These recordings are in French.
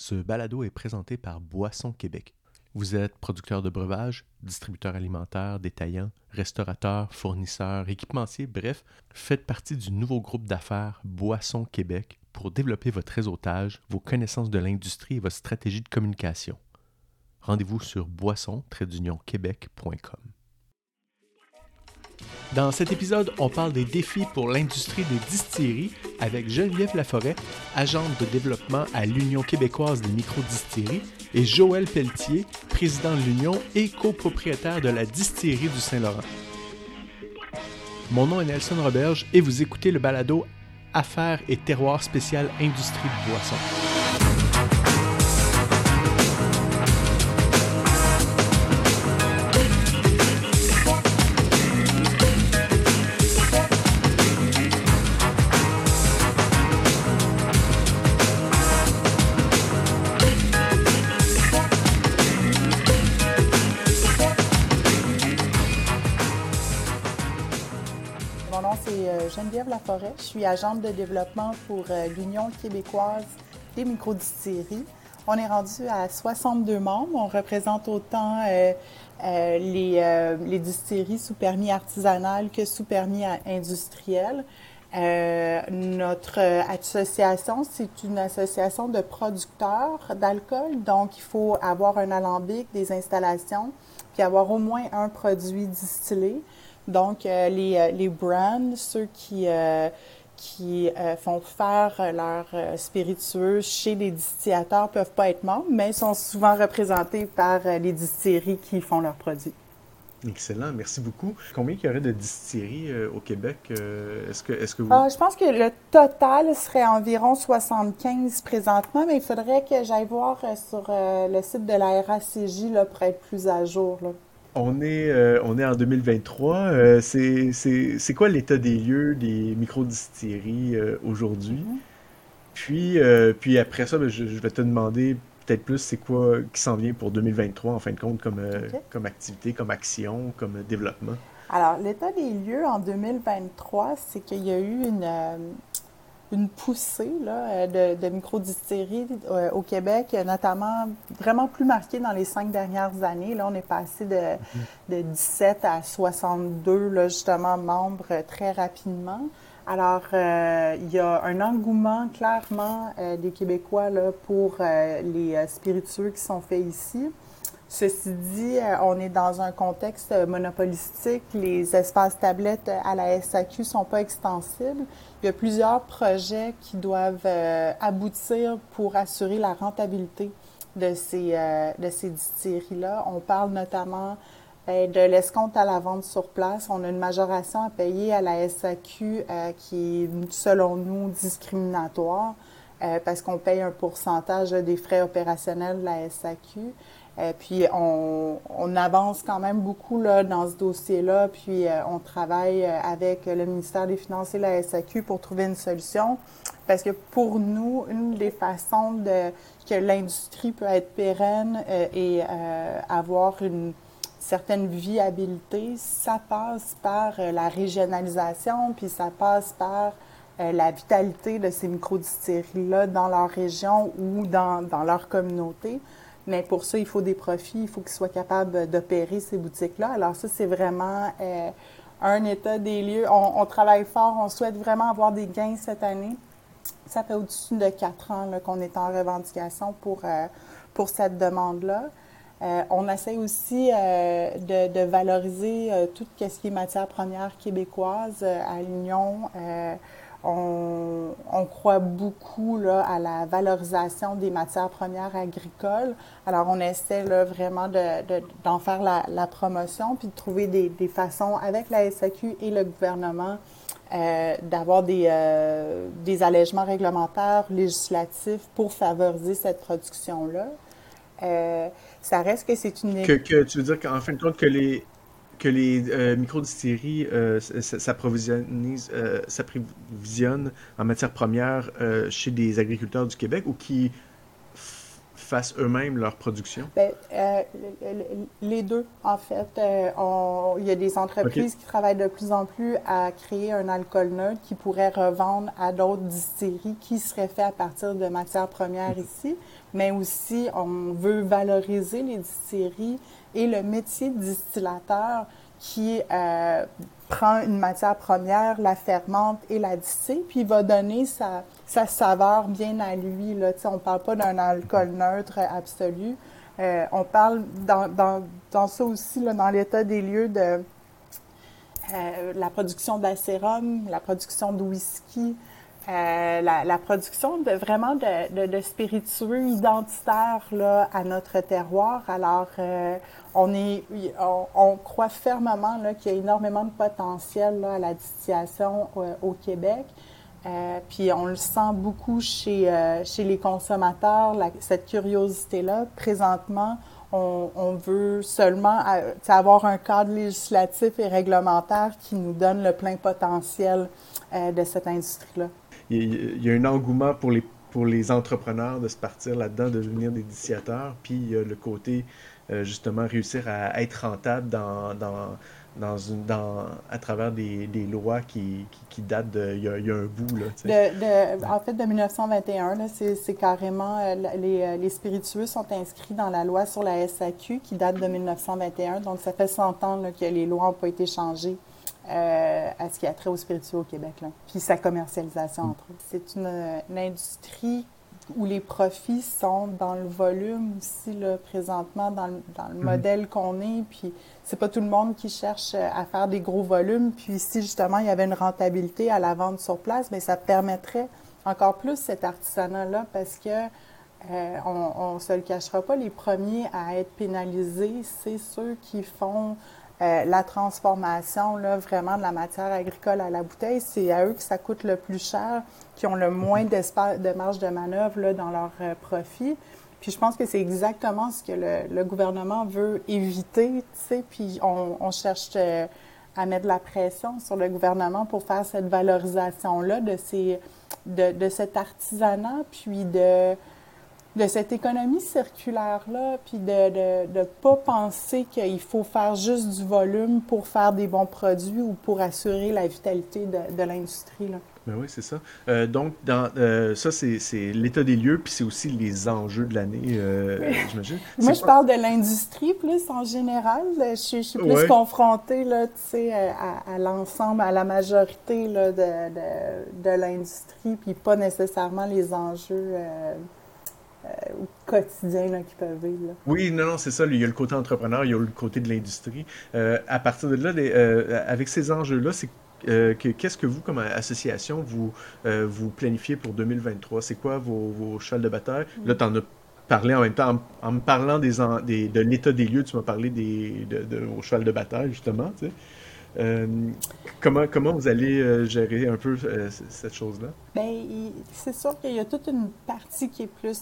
Ce balado est présenté par Boisson Québec. Vous êtes producteur de breuvages, distributeur alimentaire, détaillant, restaurateur, fournisseur, équipementier, bref, faites partie du nouveau groupe d'affaires Boisson Québec pour développer votre réseautage, vos connaissances de l'industrie et votre stratégie de communication. Rendez-vous sur boisson-québec.com. Dans cet épisode, on parle des défis pour l'industrie des distilleries avec Geneviève Laforêt, agente de développement à l'Union québécoise des microdistilleries, et Joël Pelletier, président de l'Union et copropriétaire de la distillerie du Saint-Laurent. Mon nom est Nelson Roberge et vous écoutez le balado Affaires et terroirs spécial industrie de boissons. Geneviève Laforêt. Je suis agente de développement pour euh, l'Union québécoise des microdistilleries. On est rendu à 62 membres. On représente autant euh, euh, les, distilleries sous permis artisanal que sous permis industriel. notre association, c'est une association de producteurs d'alcool, donc il faut avoir un alambic, des installations, puis avoir au moins un produit distillé. Donc, euh, les, euh, les, brands, ceux qui, euh, qui font faire leurs spiritueux chez les distillateurs peuvent pas être membres, mais sont souvent représentés par les distilleries qui font leurs produits. Excellent, merci beaucoup. Combien il y aurait de distilleries au Québec? est-ce que, est-ce que vous... Ah, je pense que le total serait environ 75 présentement, mais il faudrait que j'aille voir sur le site de la RACJ là, pour être plus à jour. Là. On est, euh, on est en 2023. Euh, c'est quoi l'état des lieux des micro-distilleries euh, aujourd'hui? Mm-hmm. Puis, puis après ça, ben, je, vais te demander peut-être plus c'est quoi qui s'en vient pour 2023 en fin de compte comme, comme activité, comme action, comme développement. Alors, l'état des lieux en 2023, c'est qu'il y a eu une, une poussée là, de, de microdistilleries euh, au Québec, notamment vraiment plus marquée dans les cinq dernières années. Là, on est passé de, de 17 à 62 là, justement membres très rapidement. Alors, euh, il y a un engouement clairement euh, des Québécois là, pour les spiritueux qui sont faits ici. Ceci dit, on est dans un contexte monopolistique. Les espaces tablettes à la SAQ sont pas extensibles. Il y a plusieurs projets qui doivent euh, aboutir pour assurer la rentabilité de ces, euh, de ces distilleries-là. On parle notamment euh, de l'escompte à la vente sur place. On a une majoration à payer à la SAQ qui est, selon nous, discriminatoire parce qu'on paye un pourcentage des frais opérationnels de la SAQ. Euh, puis on, avance quand même beaucoup là, dans ce dossier-là, puis euh, on travaille euh, avec le ministère des Finances et la SAQ pour trouver une solution. Parce que pour nous, une des façons de, que l'industrie peut être pérenne et avoir une certaine viabilité, ça passe par la régionalisation, puis ça passe par la vitalité de ces micro-distilleries-là dans leur région ou dans, dans leur communauté. Mais pour ça, il faut des profits, il faut qu'ils soient capables d'opérer ces boutiques-là. Alors ça, c'est vraiment euh, un état des lieux. On, travaille fort, on souhaite vraiment avoir des gains cette année. Ça fait au-dessus de quatre ans qu'on est en revendication pour, euh, pour cette demande-là. Euh, on essaie aussi de, de, valoriser tout ce qui est matière première québécoise à l'Union. On, croit beaucoup là, à la valorisation des matières premières agricoles. Alors, on essaie là, vraiment d'en de, faire la, promotion, puis de trouver des, des, façons avec la SAQ et le gouvernement euh, d'avoir des, euh, des allègements réglementaires, législatifs pour favoriser cette production-là. Euh, ça reste que c'est une... Que, que, tu veux dire qu'en fin de compte, que les, que les euh, microdistilleries euh, euh, s'approvisionnent en matière première chez des agriculteurs du Québec ou qui fassent eux-mêmes leur production? Bien, euh, les deux, en fait. Euh, il y a des entreprises qui travaillent de plus en plus à créer un alcool neutre qui pourrait revendre à d'autres distilleries qui seraient faits à partir de matières premières ici. Mais aussi, on veut valoriser les distilleries et le métier de distillateur qui euh, prend une matière première, la fermente et la distille, puis il va donner sa, sa saveur bien à lui. Là. on ne parle pas d'un alcool neutre absolu. Euh, on parle dans, dans, dans ça aussi, là, dans l'état des lieux de euh, la production d'acérum, la production de whisky, euh, la, production de vraiment de, de, spiritueux identitaires là, à notre terroir. Alors, euh, on, est, on, croit fermement qu'il y a énormément de potentiel là, à la distillation euh, au Québec. puis on le sent beaucoup chez, chez les consommateurs, cette curiosité-là. Présentement, on, on, veut seulement avoir un cadre législatif et réglementaire qui nous donne le plein potentiel de cette industrie-là il y, a un engouement pour les, pour les entrepreneurs de se partir là-dedans, de devenir des initiateurs. Puis il y a le côté, euh, justement, réussir à être rentable dans, dans, dans une, dans, à travers des, des lois qui, qui, datent de. Il y, a, un bout. Là, de, en fait, de 1921, c'est carrément. Euh, les, euh, les, spiritueux sont inscrits dans la loi sur la SAQ qui date de 1921. Donc, ça fait 100 ans que les lois n'ont pas été changées. Euh, à ce qui a trait au spirituel au Québec, là. puis sa commercialisation entre eux. C'est une, industrie où les profits sont dans le volume aussi, là, présentement, dans le, dans le mhm. modèle qu'on est. Puis c'est pas tout le monde qui cherche à faire des gros volumes. Puis si justement il y avait une rentabilité à la vente sur place, bien, ça permettrait encore plus cet artisanat-là parce que euh, on ne se le cachera pas, les premiers à être pénalisés, c'est ceux qui font euh, la transformation, là, vraiment de la matière agricole à la bouteille, c'est à eux que ça coûte le plus cher, qui ont le moins de marge de manœuvre là, dans leur euh, profit. Puis je pense que c'est exactement ce que le, gouvernement veut éviter, tu sais, puis on, cherche euh, à mettre la pression sur le gouvernement pour faire cette valorisation-là de, ces, de, de cet artisanat, puis de de cette économie circulaire-là, puis de ne pas penser qu'il faut faire juste du volume pour faire des bons produits ou pour assurer la vitalité de, de l'industrie. Ben oui, c'est ça. Euh, donc, dans, euh, ça, c'est l'état des lieux, puis c'est aussi les enjeux de l'année, euh, j'imagine. Moi, je parle de l'industrie plus en général. Je, suis, plus confrontée là, à, à l'ensemble, à la majorité là, de, de, de l'industrie, puis pas nécessairement les enjeux euh, au quotidien qui peuvent vivre. Oui, non, non, c'est ça. Il y a le côté entrepreneur, il y a le côté de l'industrie. Euh, à partir de là, euh, avec ces enjeux-là, c'est qu'est-ce que vous, comme association, vous, vous planifiez pour 2023? C'est quoi vos, vos chevals de bataille? Là, tu en as parlé en même temps, en, me parlant des, des de l'état des lieux, tu m'as parlé des, de, de vos chevals de bataille, justement. Tu sais. Euh, comment, comment vous allez euh, gérer un peu euh, cette chose-là? Bien, c'est sûr qu'il y a toute une partie qui est plus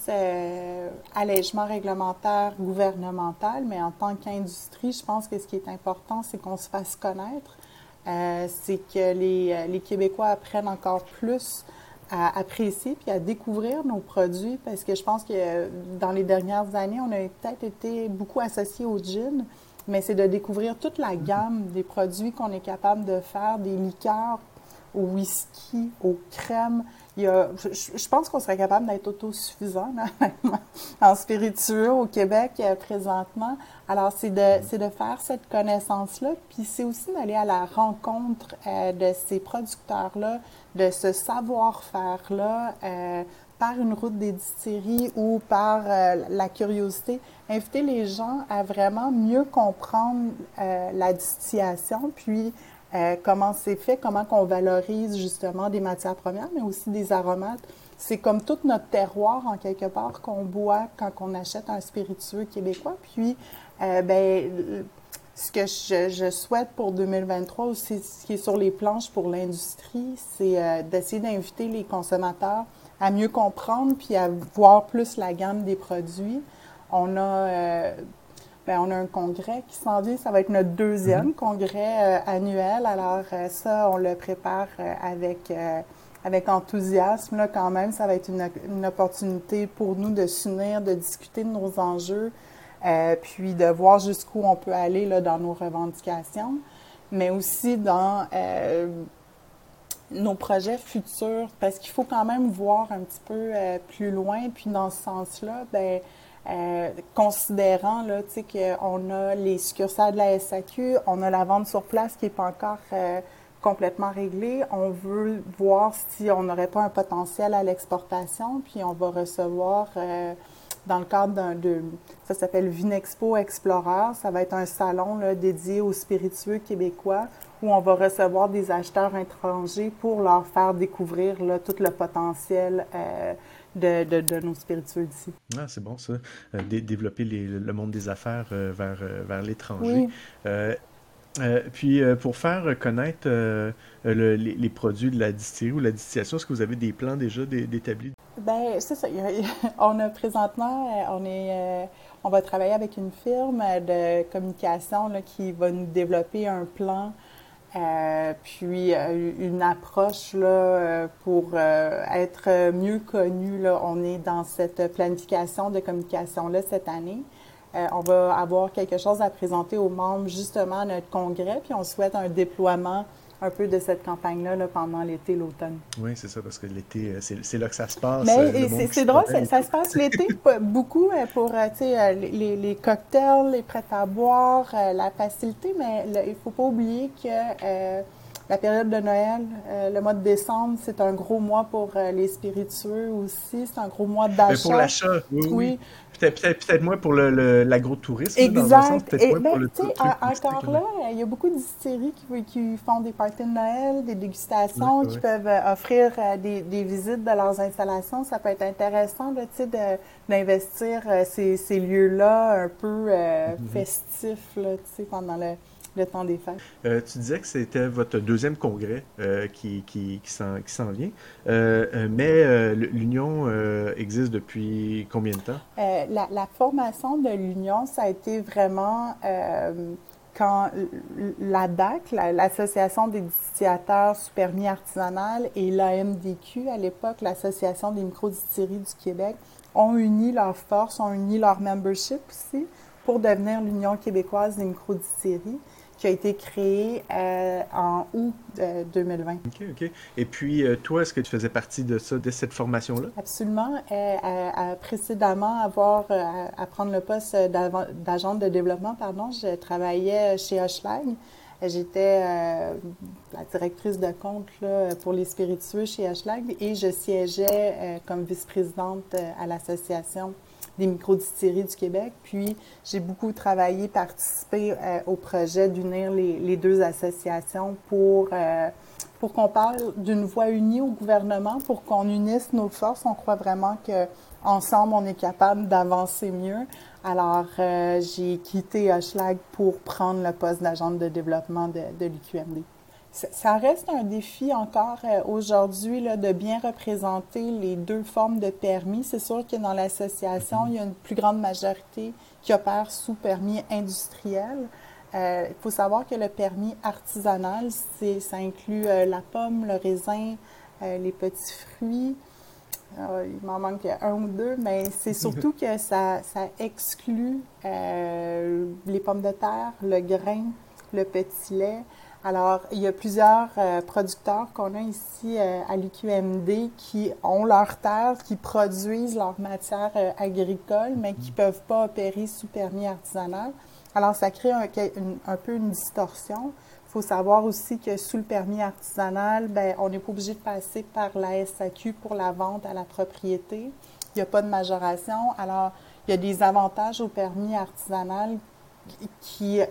allègement réglementaire, gouvernemental, mais en tant qu'industrie, je pense que ce qui est important, c'est qu'on se fasse connaître. c'est que les, les, Québécois apprennent encore plus à apprécier puis à découvrir nos produits parce que je pense que dans les dernières années, on a peut-être été beaucoup associés au gin mais c'est de découvrir toute la gamme des produits qu'on est capable de faire, des liqueurs au whisky, aux crèmes. Il y a, je, pense qu'on serait capable d'être autosuffisant en spiritueux au Québec euh, présentement. Alors, c'est de, de faire cette connaissance-là, puis c'est aussi d'aller à la rencontre euh, de ces producteurs-là, de ce savoir-faire-là, euh, par une route des distilleries ou par euh, la curiosité, inviter les gens à vraiment mieux comprendre euh, la distillation, puis euh, comment c'est fait, comment qu'on valorise justement des matières premières, mais aussi des aromates. C'est comme tout notre terroir, en quelque part, qu'on boit quand on achète un spiritueux québécois. Puis, ben, ce que je, je, souhaite pour 2023 aussi, ce qui est sur les planches pour l'industrie, c'est d'essayer d'inviter les consommateurs à mieux comprendre puis à voir plus la gamme des produits. On a, euh, ben, on a un congrès qui s'en vient. Ça va être notre deuxième mm-hmm. congrès euh, annuel. Alors, euh, ça, on le prépare avec, avec enthousiasme. Là, quand même, ça va être une, une opportunité pour nous de s'unir, de discuter de nos enjeux, euh, puis de voir jusqu'où on peut aller là, dans nos revendications, mais aussi dans euh, nos projets futurs, parce qu'il faut quand même voir un petit peu euh, plus loin. Puis dans ce sens-là, ben, euh, considérant là, qu'on a les succursales de la SAQ, on a la vente sur place qui n'est pas encore euh, complètement réglée. On veut voir si on n'aurait pas un potentiel à l'exportation, puis on va recevoir euh, dans le cadre d'un de ça s'appelle Vinexpo Explorer. Ça va être un salon là, dédié aux spiritueux québécois où on va recevoir des acheteurs étrangers pour leur faire découvrir là, tout le potentiel euh, de, de, de, nos spiritueux d'ici. Ah, c'est bon ça, euh, développer les, le monde des affaires euh, vers, vers l'étranger. Oui. Puis, pour faire connaître le, les, les, produits de la distillerie ou la distillation, est-ce que vous avez des plans déjà d'établis? Ben c'est ça. On a présentement, on est, on va travailler avec une firme de communication là, qui va nous développer un plan euh, puis euh, une approche là, euh, pour euh, être mieux connu. Là, on est dans cette planification de communication-là cette année. Euh, on va avoir quelque chose à présenter aux membres justement à notre congrès, puis on souhaite un déploiement un peu de cette campagne-là là, pendant l'été, l'automne. Oui, c'est ça, parce que l'été, euh, c'est là que ça se passe. Mais c'est drôle, ça, ça, se passe l'été beaucoup euh, pour euh, les, les, cocktails, les prêts à boire, la facilité, mais il ne faut pas oublier que la période de Noël, le mois de décembre, c'est un gros mois pour les spiritueux aussi. C'est un gros mois d'achat. Pour l'achat, oui. oui. Peut-être peut peut moins pour l'agro-tourisme. Exact. Dans Et ben, pour le encore là, il y a beaucoup de distilleries qui, qui, font des parties de Noël, des dégustations, qui peuvent euh, offrir euh, des, des, visites de leurs installations. Ça peut être intéressant d'investir euh, ces, ces lieux-là un peu mm-hmm. festifs là, pendant le, le temps des fêtes. Euh, tu disais que c'était votre deuxième congrès euh, qui, qui, qui s'en vient, euh, mais l'Union existe depuis combien de temps? La, la, formation de l'Union, ça a été vraiment quand l'ADAC, l'Association des distillateurs sous permis artisanal, et l'AMDQ, à l'époque, l'Association des microdistilleries du Québec, ont uni leurs forces, ont uni leur membership aussi pour devenir l'Union québécoise des microdistilleries qui a été créé euh, en août de 2020. OK, OK. Et puis, euh, toi, est-ce que tu faisais partie de ça, de cette formation-là? Absolument. Euh, à, précédemment, avoir, à, prendre le poste d'agent de développement, pardon, je travaillais chez Hochlag. J'étais la directrice de compte là, pour les spiritueux chez Hochlag et je siégeais comme vice-présidente à l'association des microdistilleries du Québec. Puis, j'ai beaucoup travaillé, participé euh, au projet d'unir les, les, deux associations pour, euh, pour qu'on parle d'une voix unie au gouvernement, pour qu'on unisse nos forces. On croit vraiment que ensemble, on est capable d'avancer mieux. Alors, euh, j'ai quitté Hochelag pour prendre le poste d'agent de développement de, de l'UQMD. Ça reste un défi encore euh, aujourd'hui de bien représenter les deux formes de permis. C'est sûr que dans l'association, il y a une plus grande majorité qui opère sous permis industriel. Euh, il faut savoir que le permis artisanal, ça inclut euh, la pomme, le raisin, les petits fruits. il m'en manque un ou deux, mais c'est surtout que ça, ça exclut les pommes de terre, le grain, le petit lait. Alors, il y a plusieurs euh, producteurs qu'on a ici euh, à l'UQMD qui ont leurs terres, qui produisent leurs matières euh, agricoles, mais qui ne peuvent pas opérer sous permis artisanal. Alors, ça crée un, un peu une distorsion. Il faut savoir aussi que sous le permis artisanal, ben, on n'est pas obligé de passer par la SAQ pour la vente à la propriété. Il n'y a pas de majoration. Alors, il y a des avantages au permis artisanal qui...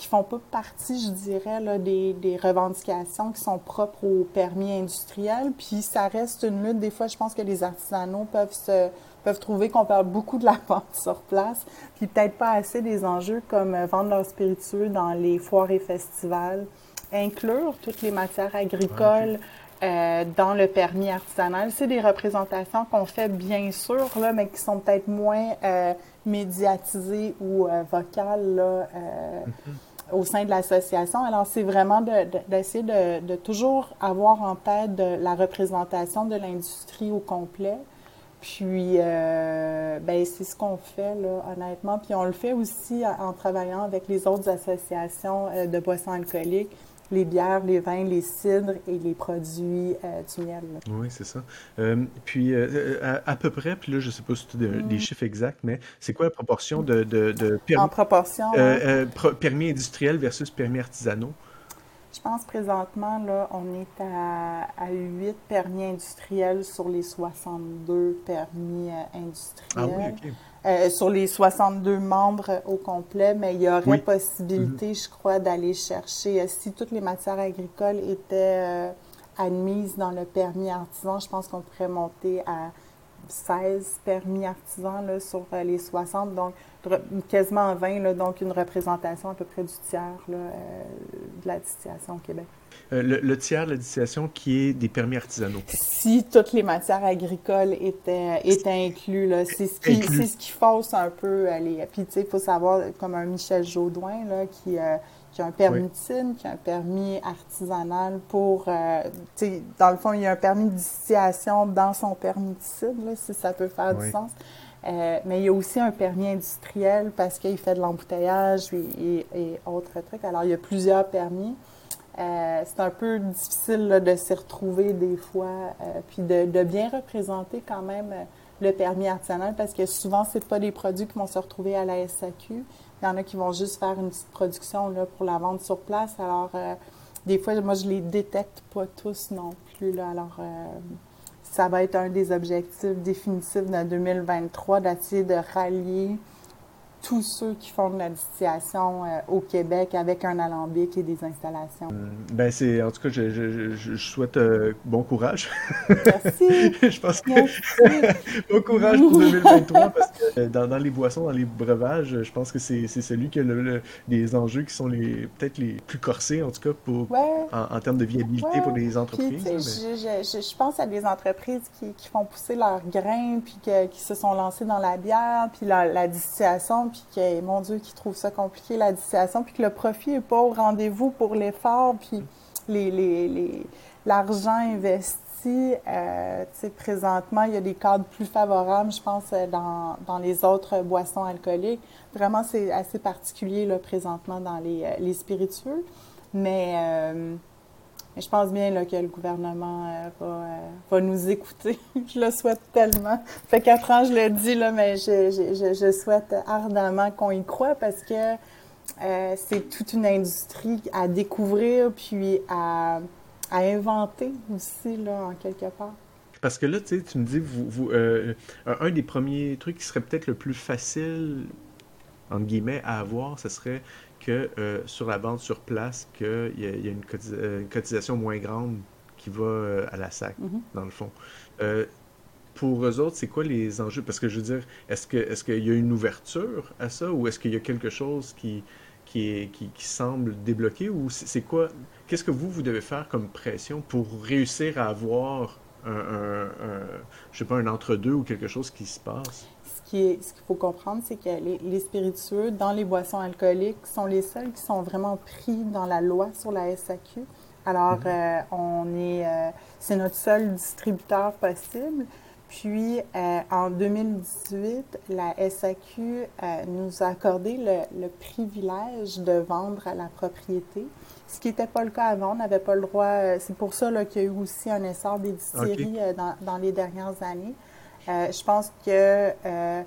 Qui font pas partie, je dirais, là, des, des, revendications qui sont propres au permis industriel. Puis ça reste une lutte. Des fois, je pense que les artisanaux peuvent se peuvent trouver qu'on parle beaucoup de la vente sur place, puis peut-être pas assez des enjeux comme euh, vendre leurs spiritueux dans les foires et festivals, inclure toutes les matières agricoles. Euh, dans le permis artisanal. C'est des représentations qu'on fait bien sûr, là, mais qui sont peut-être moins euh, médiatisées ou euh, vocales là, euh, mm-hmm. Au sein de l'association. Alors, c'est vraiment d'essayer de, toujours avoir en tête la représentation de l'industrie au complet. Puis, euh, ben, c'est ce qu'on fait, honnêtement. Puis, on le fait aussi en, travaillant avec les autres associations euh, de boissons alcooliques les bières, les vins, les cidres et les produits euh, du miel. Oui, c'est ça. Euh, puis, euh, à, peu près, puis là, je ne sais pas si tu as des, mm. chiffres exacts, mais c'est quoi la proportion de, de, permis, en proportion, permis industriels versus permis artisanaux? Je pense présentement, là, on est à, à 8 permis industriels sur les 62 permis industriels. Ah oui. Euh, sur les 62 membres au complet, mais il y aurait possibilité, mm-hmm. je crois, d'aller chercher, euh, si toutes les matières agricoles étaient euh, admises dans le permis artisan, je pense qu'on pourrait monter à 16 permis artisans là, sur les 60, donc quasiment 20, là, donc une représentation à peu près du tiers là, de la distillation au Québec. Euh, le, tiers de la distillation qui est des permis artisanaux. Si toutes les matières agricoles étaient, étaient inclus, c'est ce, qui, ce qui fausse un peu euh, les... Puis, tu sais, il faut savoir, comme un Michel Jaudoin, là, qui, euh, qui a un permis de cine, qui a un permis artisanal pour... tu sais, dans le fond, il y a un permis de distillation dans son permis de cine, là, si ça peut faire du sens. Mais il y a aussi un permis industriel parce qu'il fait de l'embouteillage et, et, autres trucs. Alors, il y a plusieurs permis. Euh, c'est un peu difficile de s'y retrouver des fois, euh, puis de, bien représenter quand même euh, le permis artisanal parce que souvent, ce pas des produits qui vont se retrouver à la SAQ. Il y en a qui vont juste faire une petite production là, pour la vente sur place. Alors, des fois, moi, je les détecte pas tous non plus. Là. Alors, ça va être un des objectifs définitifs de 2023 d'essayer de rallier tous ceux qui font de la distillation euh, au Québec avec un alambic et des installations. Euh, ben c'est en tout cas je, je, je souhaite euh, bon courage. Merci. je pense que bon courage pour 2023 parce que dans, dans, les boissons, dans les breuvages, je pense que c'est celui qui a le, les enjeux qui sont les peut-être les plus corsés en tout cas pour en, termes de viabilité pour les entreprises. je, je, pense à des entreprises qui, qui font pousser leurs grains puis qui se sont lancées dans la bière puis la, la distillation puis que, mon Dieu, qui trouve ça compliqué, la distillation, puis que le profit n'est pas au rendez-vous pour l'effort, puis les, les, l'argent investi, euh, présentement, il y a des cadres plus favorables, je pense, euh, dans, dans les autres boissons alcooliques. Vraiment, c'est assez particulier, là, présentement, dans les, euh, les spiritueux. Mais... Euh, je pense bien là, que le gouvernement euh, va, euh, va, nous écouter. je le souhaite tellement. Ça fait quatre ans, je le dis, là, mais je, souhaite ardemment qu'on y croit parce que euh, c'est toute une industrie à découvrir puis à, à, inventer aussi, là, en quelque part. Parce que là, tu sais, tu me dis, vous, vous un des premiers trucs qui serait peut-être le plus facile, entre guillemets, à avoir, ce serait que euh, sur la vente sur place, qu'il y, a, y a une, euh, cotisation moins grande qui va euh, à la SAC, mm-hmm. dans le fond. pour eux autres, c'est quoi les enjeux? Parce que je veux dire, est-ce qu'il y a une ouverture à ça ou est-ce qu'il y a quelque chose qui, qui, qui, semble débloqué ou c'est quoi? Qu'est-ce que vous, vous devez faire comme pression pour réussir à avoir un, un, un je sais pas, un entre-deux ou quelque chose qui se passe? Ce qu'il faut comprendre, c'est que les, spiritueux dans les boissons alcooliques sont les seuls qui sont vraiment pris dans la loi sur la SAQ. Alors, mhm. euh, on est, euh, c'est notre seul distributeur possible. Puis, euh, en 2018, la SAQ nous a accordé le, privilège de vendre à la propriété, ce qui n'était pas le cas avant. On n'avait pas le droit. c'est pour ça qu'il y a eu aussi un essor des distilleries dans, dans, les dernières années. Euh, je pense que euh,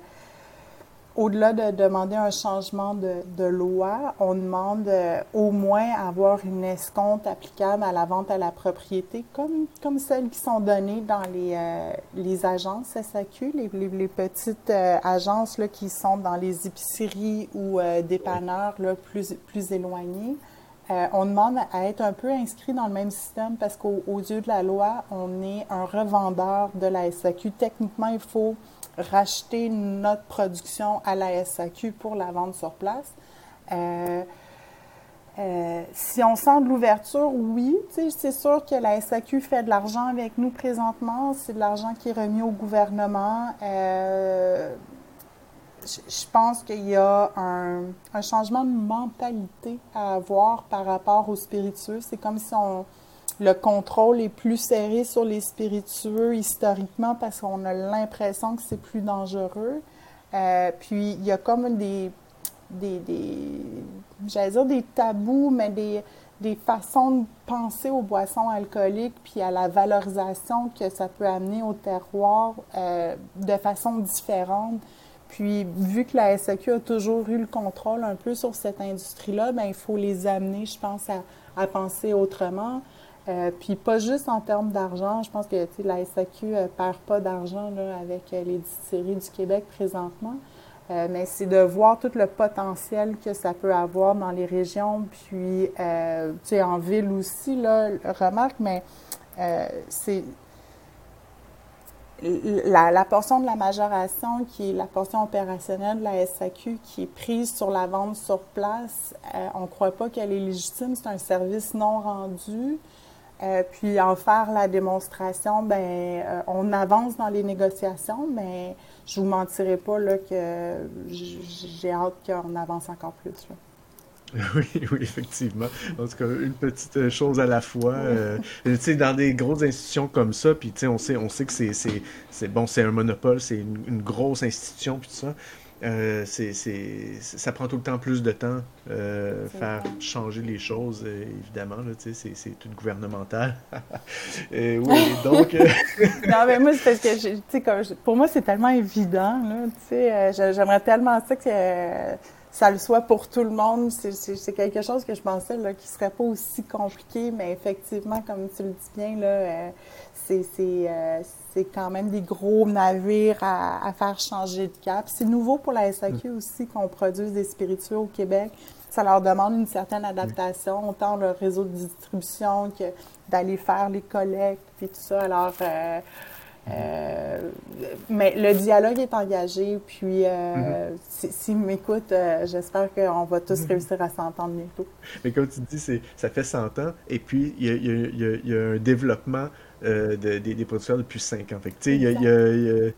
au-delà de demander un changement de, loi, on demande euh, au moins avoir une escompte applicable à la vente à la propriété, comme, comme celles qui sont données dans les, les agences SAQ, les, les, petites agences là, qui sont dans les épiceries ou dépanneurs là, plus, plus éloignés. Euh, on demande à être un peu inscrit dans le même système parce qu'aux yeux de la loi, on est un revendeur de la SAQ. Techniquement, il faut racheter notre production à la SAQ pour la vendre sur place. Euh, euh, si on sent de l'ouverture, oui, c'est sûr que la SAQ fait de l'argent avec nous présentement. C'est de l'argent qui est remis au gouvernement je pense qu'il y a un, un, changement de mentalité à avoir par rapport aux spiritueux. C'est comme si on, le contrôle est plus serré sur les spiritueux historiquement parce qu'on a l'impression que c'est plus dangereux. Euh, puis il y a comme des, des, des j'allais dire des tabous, mais des, des façons de penser aux boissons alcooliques puis à la valorisation que ça peut amener au terroir euh, de façon différente. Puis, vu que la SAQ a toujours eu le contrôle un peu sur cette industrie-là, bien, il faut les amener, je pense, à, penser autrement. Euh, puis pas juste en termes d'argent, je pense que la SAQ ne euh, perd pas d'argent avec euh, les distilleries du Québec présentement, mais c'est de voir tout le potentiel que ça peut avoir dans les régions, puis en ville aussi, là, remarque, mais c'est la, portion de la majoration qui est la portion opérationnelle de la SAQ qui est prise sur la vente sur place, on ne croit pas qu'elle est légitime, c'est un service non rendu. Euh, puis en faire la démonstration, ben euh, on avance dans les négociations, mais je vous mentirai pas là, que j'ai hâte qu'on avance encore plus. Oui, oui, effectivement. En tout cas, une petite chose à la fois. Euh, tu sais, dans des grosses institutions comme ça, puis tu sais, on sait, on sait que c'est, bon, c'est un monopole, c'est une, une, grosse institution, puis tout ça. Euh, c'est, ça prend tout le temps plus de temps euh, faire changer les choses, euh, évidemment. Là, c'est, c'est tout gouvernemental. oui, donc. non, mais moi, c'est parce que, comme, pour moi, c'est tellement évident. Là, j'aimerais tellement ça que ça le soit pour tout le monde. C'est, quelque chose que je pensais là, qui serait pas aussi compliqué, mais effectivement, comme tu le dis bien, là, c'est, c'est quand même des gros navires à, faire changer de cap. C'est nouveau pour la SAQ mm. aussi qu'on produise des spiritueux au Québec. Ça leur demande une certaine adaptation, autant le réseau de distribution que d'aller faire les collectes, puis tout ça. Alors, euh, euh, mais le dialogue est engagé, puis euh, mm-hmm. s'ils m'écoutent, j'espère qu'on va tous mm-hmm. réussir à s'entendre bientôt. Mais comme tu dis, ça fait 100 ans, et puis il y, y, a un développement euh, des producteurs depuis 5 ans. Fait que, il y a, y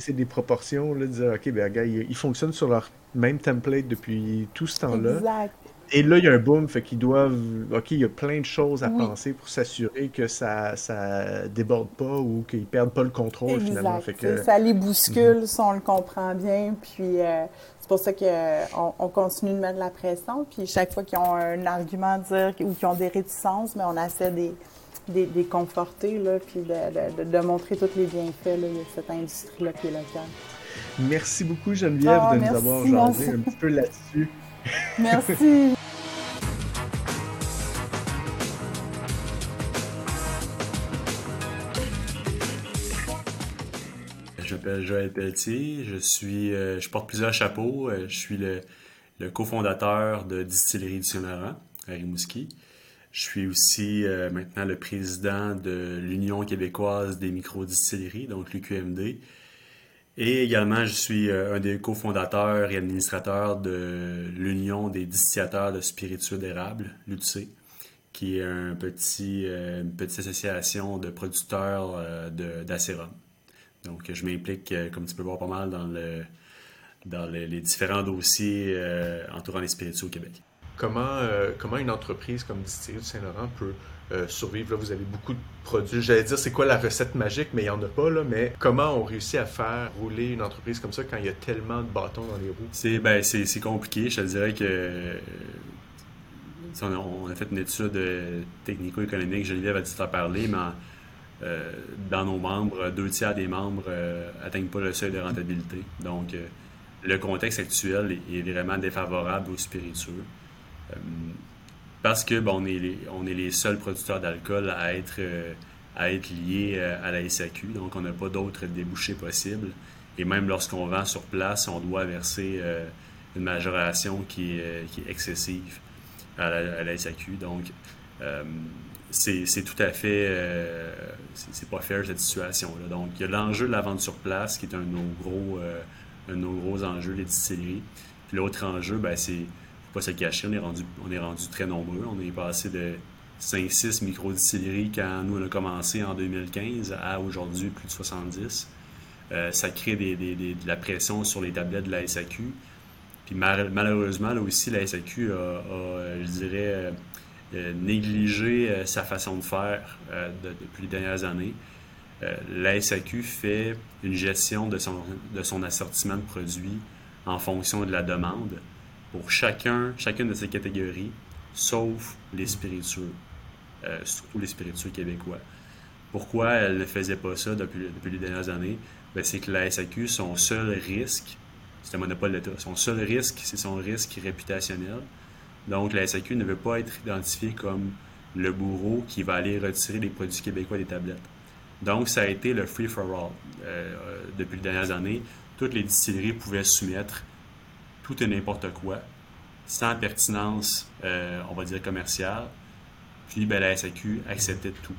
c'est des proportions, là, de dire, OK, ben, gars, ils, fonctionnent sur leur même template depuis tout ce temps-là. Et là, il y a un boom, fait qu'ils doivent. OK, il y a plein de choses à penser pour s'assurer que ça ça déborde pas ou qu'ils perdent pas le contrôle finalement. Fait que... Ça les bouscule, si on le comprend bien. Puis euh, c'est pour ça qu'on on continue de mettre la pression. Puis chaque fois qu'ils ont un argument à dire ou qu'ils ont des réticences, mais on essaie des des, conforter, là, puis de, de, montrer tous les bienfaits de cette industrie-là qui est locale. Merci beaucoup, Geneviève, ah, de nous avoir jasé un petit peu là-dessus. Merci. Joël Pelletier, je suis, euh, je porte plusieurs chapeaux. Euh, je suis le, cofondateur de Distillerie du Saint-Laurent à Rimouski. Je suis aussi euh, maintenant le président de l'Union québécoise des microdistilleries, donc l'UQMD. Et également, je suis un des cofondateurs et administrateurs de l'Union des distillateurs de spiritueux d'érable, l'UTC, qui est une petite association de producteurs d'acérum. Donc, je m'implique, comme tu peux voir, pas mal dans, le, dans les différents dossiers entourant les spiritueux au Québec comment, euh, comment une entreprise comme Distillerie du Saint-Laurent peut euh, survivre? Là, vous avez beaucoup de produits. J'allais dire c'est quoi la recette magique, mais il n'y en a pas. Là, mais comment on réussit à faire rouler une entreprise comme ça quand il y a tellement de bâtons dans les roues? C'est ben, c'est compliqué. Je te dirais que on a, fait une étude euh, technico-économique, Geneviève a dit t'en parler, mais dans nos membres, deux tiers des membres n'atteignent pas le seuil de rentabilité. Donc, le contexte actuel est, vraiment défavorable aux spiritueux. Euh, parce que bon, on, est les, seuls producteurs d'alcool à être, euh, à être liés euh, à la SAQ, donc on n'a pas d'autres débouchés possibles. Et même lorsqu'on vend sur place, on doit verser une majoration qui est, qui est excessive à la, SAQ. Donc, c'est tout à fait. c'est pas fair cette situation-là. Donc, il y a l'enjeu de la vente sur place qui est un de nos gros, un de nos gros enjeux, les distilleries. Puis l'autre enjeu, ben, c'est pas se cacher, on est rendu, on est rendu très nombreux. On est passé de 5-6 micro-distilleries quand nous on a commencé en 2015 à aujourd'hui plus de 70. ça crée de la pression sur les tablettes de la SAQ. Puis malheureusement, là aussi, la SAQ a, je dirais, négligé sa façon de faire depuis les dernières années. la SAQ fait une gestion de son, de son assortiment de produits en fonction de la demande pour chacun, chacune de ces catégories, sauf les spiritueux, euh, surtout les spiritueux québécois. Pourquoi elle ne faisait pas ça depuis, depuis les dernières années? Ben, c'est que la SAQ, son seul risque, c'est un monopole d'État, son seul risque, c'est son risque réputationnel. Donc, la SAQ ne veut pas être identifiée comme le bourreau qui va aller retirer les produits québécois des tablettes. Donc, ça a été le free-for-all euh, euh, depuis les dernières années. Toutes les distilleries pouvaient soumettre tout et n'importe quoi, sans pertinence, euh, on va dire, commerciale. Puis ben, la SAQ acceptait tout.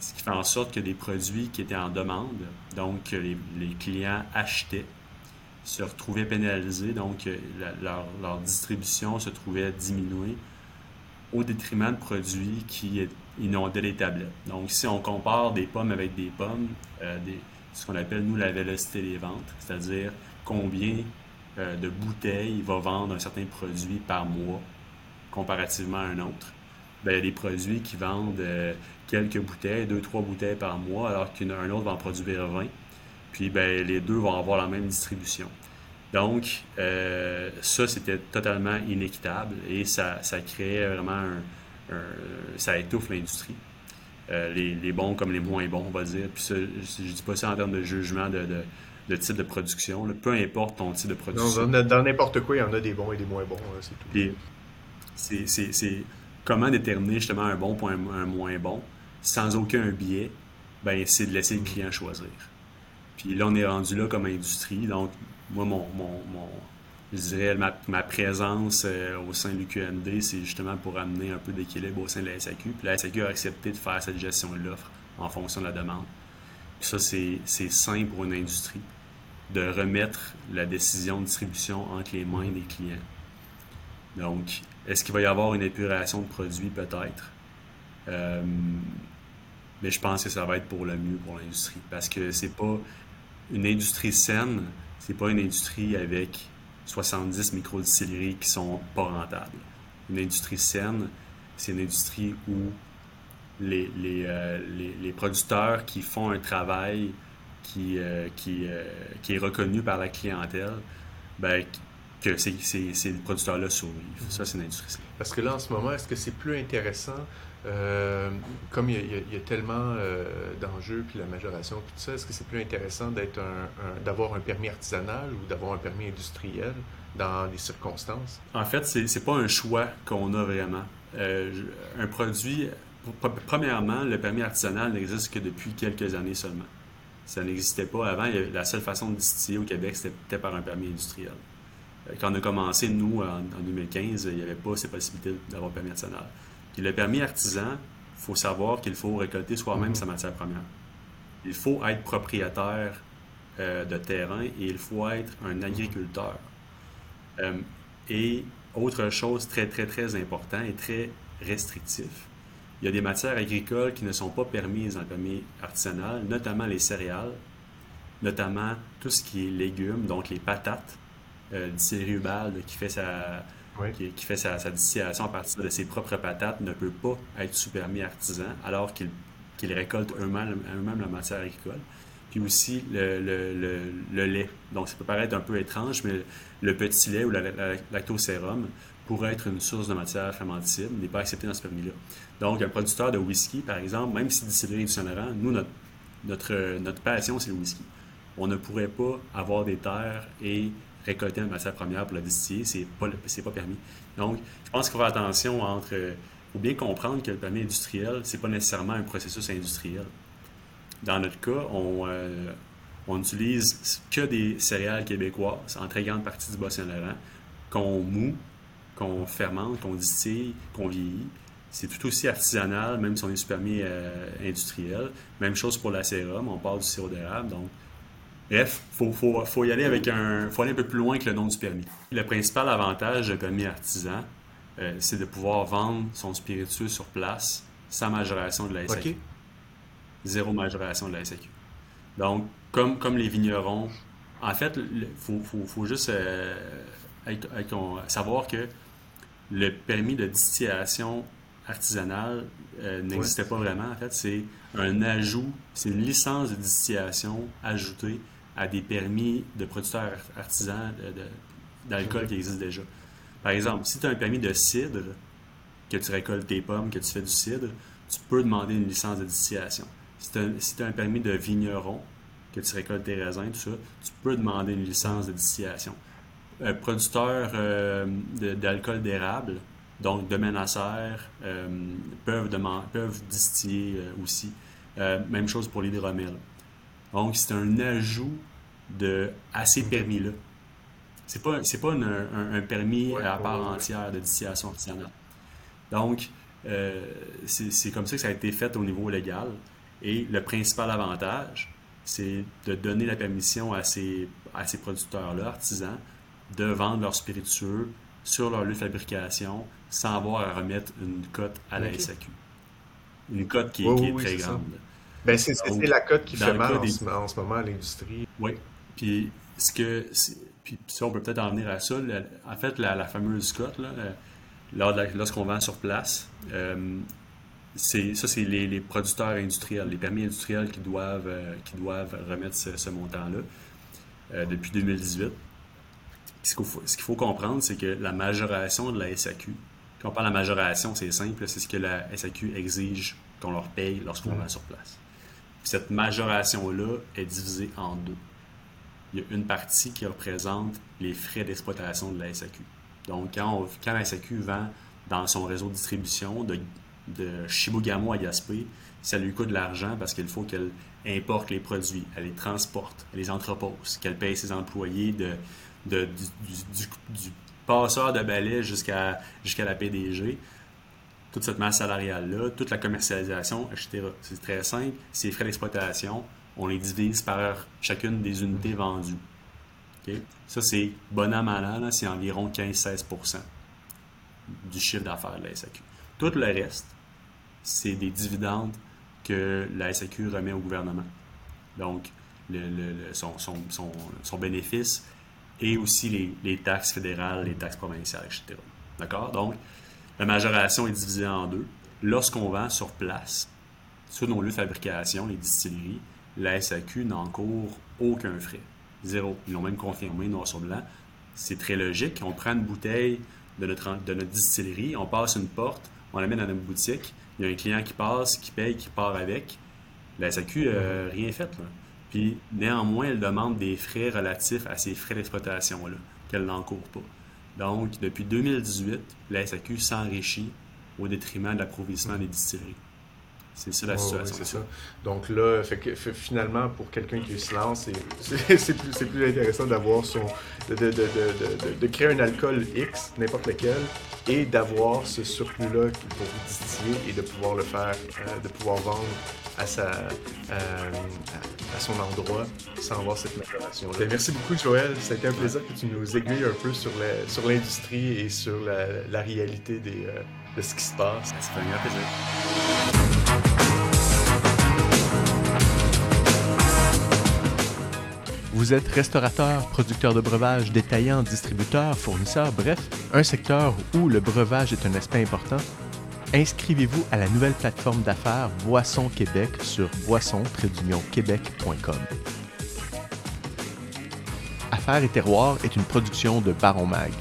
Ce qui fait en sorte que des produits qui étaient en demande, donc les, clients achetaient, se retrouvaient pénalisés, donc leur, leur, distribution se trouvait diminuée au détriment de produits qui inondaient les tablettes. Donc si on compare des pommes avec des pommes, euh, ce qu'on appelle nous la vélocité des ventes, c'est-à-dire combien euh, de bouteilles va vendre un certain produit par mois comparativement à un autre. Ben, il y a des produits qui vendent euh, quelques bouteilles, deux, trois bouteilles par mois, alors qu'un autre va en produire 20. Puis ben, les deux vont avoir la même distribution. Donc, euh, ça, c'était totalement inéquitable et ça, ça créait vraiment un, ça étouffe l'industrie. les, bons comme les moins bons, on va dire. Puis ça, je ne dis pas ça en termes de jugement de de type de production, peu importe ton type de production. dans n'importe quoi, il y en a des bons et des moins bons, c'est tout. c'est comment déterminer justement un bon point un, moins bon sans aucun biais, ben, c'est de laisser le client choisir. Puis là, on est rendu là comme industrie. Donc, moi, mon, mon, je dirais, ma, présence euh, au sein de l'UQMD, c'est justement pour amener un peu d'équilibre au sein de la SAQ. Puis la SAQ a accepté de faire cette gestion de l'offre en fonction de la demande. Puis ça, c'est sain pour une industrie de remettre la décision de distribution entre les mains des clients. Donc, est-ce qu'il va y avoir une épuration de produits? Peut-être. Euh, mais je pense que ça va être pour le mieux pour l'industrie. Parce que c'est pas une industrie saine, c'est pas une industrie avec 70 microdistilleries qui sont pas rentables. Une industrie saine, c'est une industrie où les, les, euh, les, producteurs qui font un travail qui, euh, qui, euh, qui est reconnu par la clientèle, ben, que ces, ces, ces producteurs-là survivent. Ça, c'est une industrie. Parce que là, en ce moment, est-ce que c'est plus intéressant, euh, comme il y, a, tellement d'enjeux, puis la majoration, puis tout ça, est-ce que c'est plus intéressant d'être un, d'avoir un permis artisanal ou d'avoir un permis industriel dans les circonstances? En fait, c'est, c'est pas un choix qu'on a vraiment. un produit, premièrement, le permis artisanal n'existe que depuis quelques années seulement. Ça n'existait pas avant. La seule façon de distiller au Québec, c'était par un permis industriel. Euh, quand on a commencé, nous, en, 2015, il n'y avait pas ces possibilités d'avoir permis artisanal. Puis le permis artisan, il faut savoir qu'il faut récolter soi-même mm-hmm. sa matière première. Il faut être propriétaire euh, de terrain et il faut être un agriculteur. Euh, et autre chose très, très, très important et très restrictif, il y a des matières agricoles qui ne sont pas permises dans le permis artisanal, notamment les céréales, notamment tout ce qui est légumes, donc les patates. Euh, distillerie qui fait sa, qui, fait sa, distillation à partir de ses propres patates ne peut pas être sous permis artisan alors qu'ils récoltent eux-mêmes la matière agricole. Puis aussi le, le, lait. Donc ça peut paraître un peu étrange, mais le petit lait ou la, lactosérum pourrait être une source de matière fermentable n'est pas accepté dans ce permis-là. Donc, un producteur de whisky, par exemple, même si distillerie du Saint-Laurent, nous, notre, notre, notre passion, c'est le whisky. On ne pourrait pas avoir des terres et récolter une matière première pour la distiller, c'est pas, pas permis. Donc, je pense qu'il faut faire attention entre. Il faut bien comprendre que le permis industriel, c'est pas nécessairement un processus industriel. Dans notre cas, on, euh, utilise que des céréales québécoises, en très grande partie du Bas-Saint-Laurent, qu'on moue qu'on fermente, qu'on distille, qu'on vieillit. C'est tout aussi artisanal, même si on est sous permis euh, industriel. Même chose pour la sérum, on parle du sirop d'érable. Donc, bref, il faut, y aller avec un. faut aller un peu plus loin que le nom du permis. Le principal avantage d'un permis artisan, euh, c'est de pouvoir vendre son spiritueux sur place sans majoration de la SAQ. Zéro majoration de la SAQ. Donc, comme, comme les vignerons, en fait, il faut, faut, faut, juste euh, savoir que le permis de distillation artisanale euh, n'existait pas vraiment. En fait, c'est un ajout, c'est une licence de distillation ajoutée à des permis de producteurs artisans d'alcool qui existent déjà. Par exemple, si tu as un permis de cidre, que tu récoltes tes pommes, que tu fais du cidre, tu peux demander une licence de distillation. Si tu as, un permis de vigneron, que tu récoltes tes raisins, tout ça, tu peux demander une licence de distillation. Un producteur euh, d'alcool d'érable, donc domaine à serre, euh, peuvent, peuvent distiller euh, aussi. même chose pour l'hydromel. Donc, c'est un ajout de, à ces permis-là. C'est pas, pas un, permis à part entière de distillation artisanale. Donc, euh, c'est comme ça que ça a été fait au niveau légal. Et le principal avantage, c'est de donner la permission à ces, à ces producteurs-là, artisans, de vendre leurs spiritueux sur leur lieu de fabrication sans avoir à remettre une cote à la SAQ. Une cote qui, est très grande. Ben, c'est la cote qui fait mal en, ce moment à l'industrie. Oui. Puis, ce que. Puis, ça, on peut peut-être en venir à ça. en fait, la, fameuse cote, euh, lorsqu'on vend sur place, euh, ça, c'est les, producteurs industriels, les permis industriels qui doivent, euh, qui doivent remettre ce, montant-là depuis 2018. ce qu'il faut, faut, comprendre, c'est que la majoration de la SAQ, quand on parle de majoration, c'est simple, c'est ce que la SAQ exige qu'on leur paye lorsqu'on vend sur place cette majoration-là est divisée en deux. Il y a une partie qui représente les frais d'exploitation de la SAQ. Donc, quand, la SAQ vend dans son réseau de distribution de, de Shibogamo à Gaspé, ça lui coûte de l'argent parce qu'il faut qu'elle importe les produits, elle les transporte, elle les entrepose, qu'elle paye ses employés de, du, passeur de balai jusqu'à jusqu'à la PDG toute cette masse salariale-là, toute la commercialisation, etc. C'est très simple. Ces frais d'exploitation, on les divise par chacune des unités vendues. Ça, c'est bon à malin, c'est environ 15-16% du chiffre d'affaires de la SAQ. Tout le reste, c'est des dividendes que la SAQ remet au gouvernement. Donc, son, bénéfice et aussi les, les, taxes fédérales, les taxes provinciales, etc. D'accord? Donc, la majoration est divisée en deux. Lorsqu'on vend sur place, sur nos lieux de fabrication, les distilleries, la SAQ n'encourt aucun frais. Zéro. Ils l'ont même confirmé noir sur blanc. C'est très logique. On prend une bouteille de notre, de notre distillerie, on passe une porte, on la met dans notre boutique. Il y a un client qui passe, qui paye, qui part avec. La SAQ euh, rien fait. Puis néanmoins, elle demande des frais relatifs à ces frais d'exploitation-là, qu'elle n'encourt pas. Donc, depuis 2018, la SAQ s'enrichit au détriment de l'approvisionnement des distilleries. C'est ça la situation. ça. Donc là, fait que, finalement, pour quelqu'un qui se lance, c'est plus, plus, intéressant d'avoir son. De, de, de, de, créer un alcool X, n'importe lequel, et d'avoir ce surplus-là pour distiller et de pouvoir le faire, euh, de pouvoir vendre à, sa, euh, à, son endroit sans avoir cette majoration. Ben, merci beaucoup, Joël. Ça a été un plaisir que tu nous aiguilles un peu sur l'industrie et sur la, la réalité des, euh, de ce qui se passe. Ça fait un grand plaisir. Vous êtes restaurateur, producteur de breuvage, détaillant, distributeur, fournisseur, bref, un secteur où le breuvage est un aspect important Inscrivez-vous à la nouvelle plateforme d'affaires Boisson Québec sur boisson-québec.com. Affaires et terroirs est une production de Baron Mag.